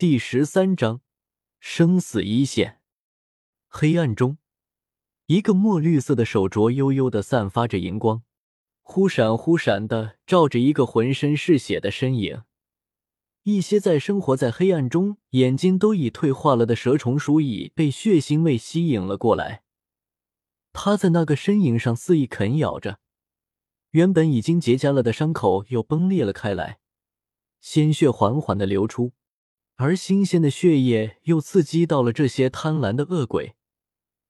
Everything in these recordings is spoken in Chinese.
第十三章生死一线。黑暗中，一个墨绿色的手镯悠悠的散发着荧光，忽闪忽闪的照着一个浑身是血的身影。一些在生活在黑暗中、眼睛都已退化了的蛇虫鼠蚁被血腥味吸引了过来。他在那个身影上肆意啃咬着，原本已经结痂了的伤口又崩裂了开来，鲜血缓缓的流出。而新鲜的血液又刺激到了这些贪婪的恶鬼，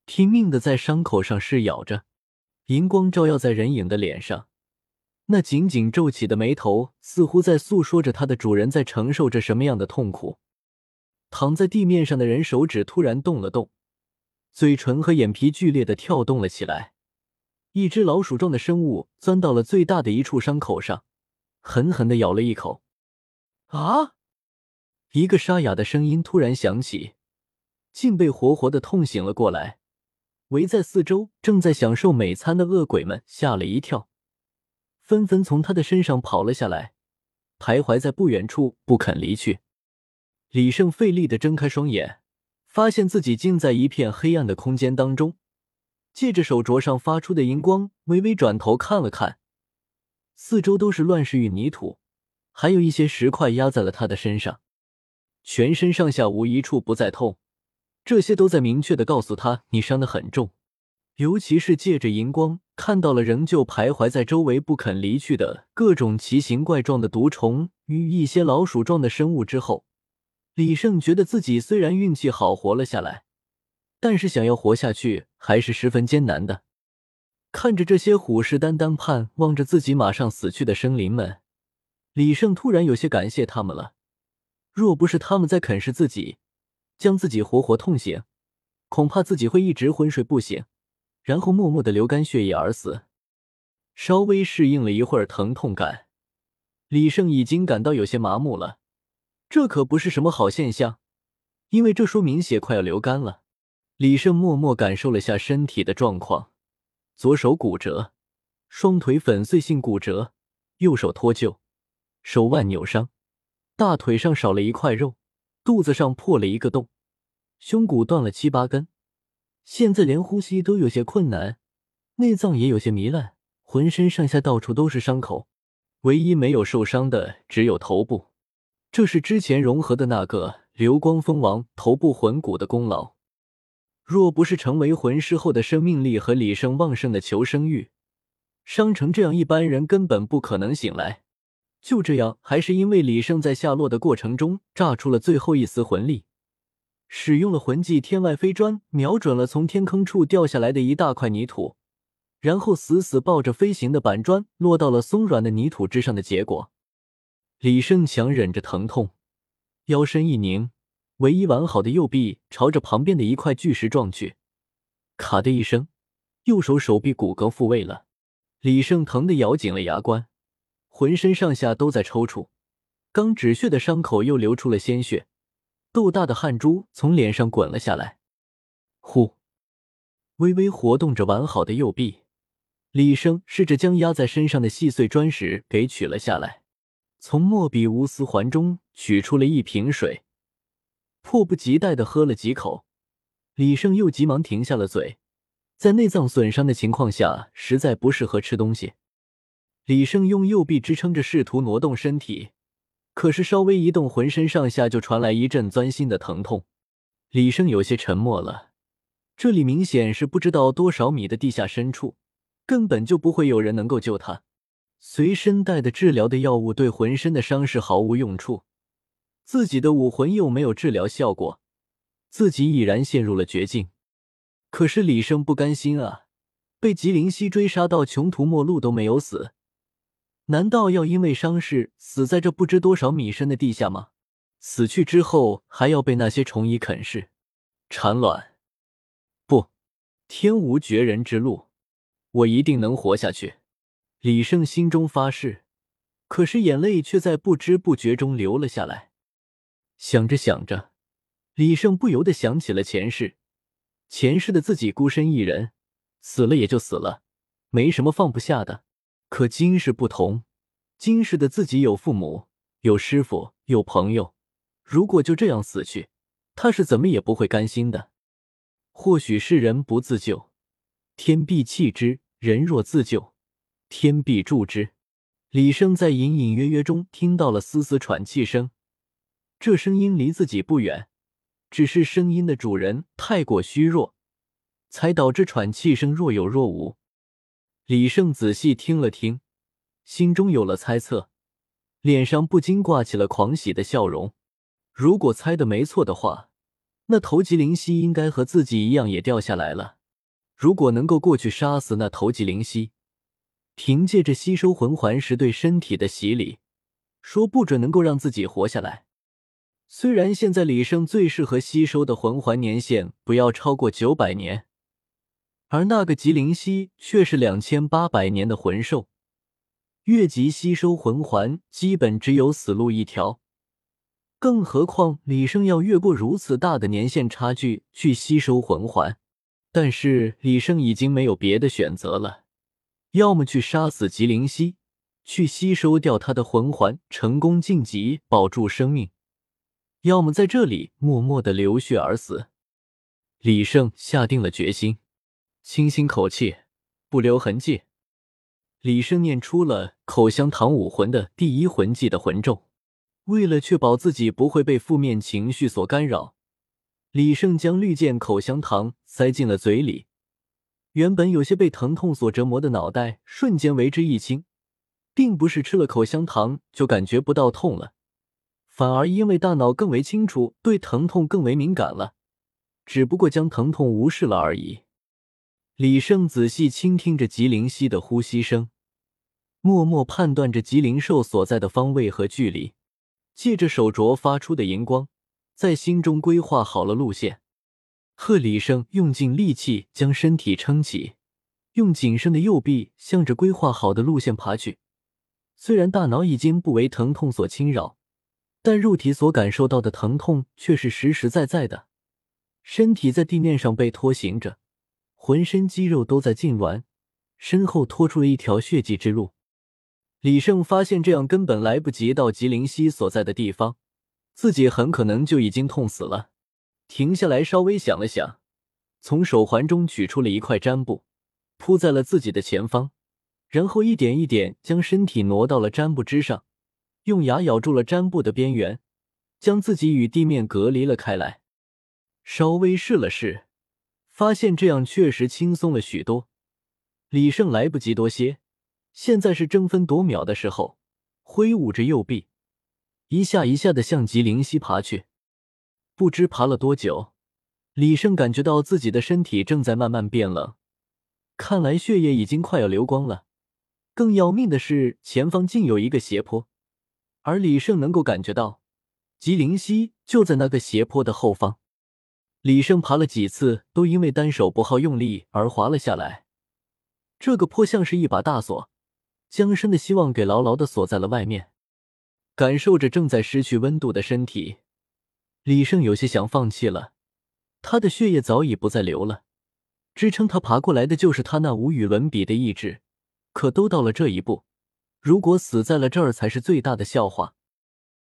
拼命的在伤口上噬咬着。银光照耀在人影的脸上，那紧紧皱起的眉头似乎在诉说着他的主人在承受着什么样的痛苦。躺在地面上的人手指突然动了动，嘴唇和眼皮剧烈的跳动了起来。一只老鼠状的生物钻到了最大的一处伤口上，狠狠的咬了一口。啊！一个沙哑的声音突然响起，竟被活活的痛醒了过来。围在四周正在享受美餐的恶鬼们吓了一跳，纷纷从他的身上跑了下来，徘徊在不远处不肯离去。李胜费力的睁开双眼，发现自己竟在一片黑暗的空间当中，借着手镯上发出的荧光，微微转头看了看，四周都是乱石与泥土，还有一些石块压在了他的身上。全身上下无一处不再痛，这些都在明确的告诉他你伤得很重。尤其是借着荧光看到了仍旧徘徊在周围不肯离去的各种奇形怪状的毒虫与一些老鼠状的生物之后，李胜觉得自己虽然运气好活了下来，但是想要活下去还是十分艰难的。看着这些虎视眈眈盼望着自己马上死去的生灵们，李胜突然有些感谢他们了。若不是他们在啃食自己，将自己活活痛醒，恐怕自己会一直昏睡不醒，然后默默的流干血液而死。稍微适应了一会儿疼痛感，李胜已经感到有些麻木了。这可不是什么好现象，因为这说明血快要流干了。李胜默默感受了下身体的状况：左手骨折，双腿粉碎性骨折，右手脱臼，手腕扭伤。大腿上少了一块肉，肚子上破了一个洞，胸骨断了七八根，现在连呼吸都有些困难，内脏也有些糜烂，浑身上下到处都是伤口，唯一没有受伤的只有头部，这是之前融合的那个流光蜂王头部魂骨的功劳。若不是成为魂师后的生命力和李胜旺盛的求生欲，伤成这样，一般人根本不可能醒来。就这样，还是因为李胜在下落的过程中炸出了最后一丝魂力，使用了魂技“天外飞砖”，瞄准了从天坑处掉下来的一大块泥土，然后死死抱着飞行的板砖落到了松软的泥土之上的结果。李胜强忍着疼痛，腰身一拧，唯一完好的右臂朝着旁边的一块巨石撞去，咔的一声，右手手臂骨骼复位了。李胜疼得咬紧了牙关。浑身上下都在抽搐，刚止血的伤口又流出了鲜血，豆大的汗珠从脸上滚了下来。呼，微微活动着完好的右臂，李生试着将压在身上的细碎砖石给取了下来，从莫比乌斯环中取出了一瓶水，迫不及待的喝了几口。李胜又急忙停下了嘴，在内脏损伤的情况下，实在不适合吃东西。李胜用右臂支撑着，试图挪动身体，可是稍微一动，浑身上下就传来一阵钻心的疼痛。李胜有些沉默了。这里明显是不知道多少米的地下深处，根本就不会有人能够救他。随身带的治疗的药物对浑身的伤势毫无用处，自己的武魂又没有治疗效果，自己已然陷入了绝境。可是李胜不甘心啊，被吉林西追杀到穷途末路都没有死。难道要因为伤势死在这不知多少米深的地下吗？死去之后还要被那些虫蚁啃噬、产卵？不，天无绝人之路，我一定能活下去。李胜心中发誓，可是眼泪却在不知不觉中流了下来。想着想着，李胜不由得想起了前世，前世的自己孤身一人，死了也就死了，没什么放不下的。可今世不同，今世的自己有父母，有师傅，有朋友。如果就这样死去，他是怎么也不会甘心的。或许是人不自救，天必弃之；人若自救，天必助之。李生在隐隐约约中听到了丝丝喘气声，这声音离自己不远，只是声音的主人太过虚弱，才导致喘气声若有若无。李胜仔细听了听，心中有了猜测，脸上不禁挂起了狂喜的笑容。如果猜的没错的话，那头级灵犀应该和自己一样也掉下来了。如果能够过去杀死那头级灵犀，凭借着吸收魂环时对身体的洗礼，说不准能够让自己活下来。虽然现在李胜最适合吸收的魂环年限不要超过九百年，而那个吉灵犀却是两千八百年的魂兽，越级吸收魂环基本只有死路一条。更何况李胜要越过如此大的年限差距去吸收魂环，但是李胜已经没有别的选择了。要么去杀死吉灵犀，去吸收掉他的魂环，成功晋级保住生命；要么在这里默默的流血而死。李胜下定了决心，清新口气，不留痕迹。李胜念出了口香糖武魂的第一魂技的魂咒。为了确保自己不会被负面情绪所干扰，李胜将绿箭口香糖塞进了嘴里。原本有些被疼痛所折磨的脑袋瞬间为之一清，并不是吃了口香糖就感觉不到痛了，反而因为大脑更为清楚，对疼痛更为敏感了，只不过将疼痛无视了而已。李胜仔细倾听着吉灵犀的呼吸声，默默判断着吉灵兽所在的方位和距离，借着手镯发出的荧光，在心中规划好了路线。贺李胜用尽力气将身体撑起，用仅剩的右臂向着规划好的路线爬去。虽然大脑已经不为疼痛所侵扰，但肉体所感受到的疼痛却是实实在在的。身体在地面上被拖行着，浑身肌肉都在痉挛，身后拖出了一条血迹之路。李胜发现这样根本来不及到吉灵溪所在的地方，自己很可能就已经痛死了。停下来，稍微想了想，从手环中取出了一块毡布，铺在了自己的前方，然后一点一点将身体挪到了毡布之上，用牙咬住了毡布的边缘，将自己与地面隔离了开来。稍微试了试，发现这样确实轻松了许多。李胜来不及多歇，现在是争分夺秒的时候，挥舞着右臂，一下一下的向吉灵溪爬去。不知爬了多久，李胜感觉到自己的身体正在慢慢变冷，看来血液已经快要流光了。更要命的是，前方竟有一个斜坡，而李胜能够感觉到吉灵溪就在那个斜坡的后方。李胜爬了几次，都因为单手不好用力而滑了下来。这个坡像是一把大锁，将生的希望给牢牢的锁在了外面。感受着正在失去温度的身体。李胜有些想放弃了，他的血液早已不再流了，支撑他爬过来的就是他那无与伦比的意志。可都到了这一步，如果死在了这儿才是最大的笑话。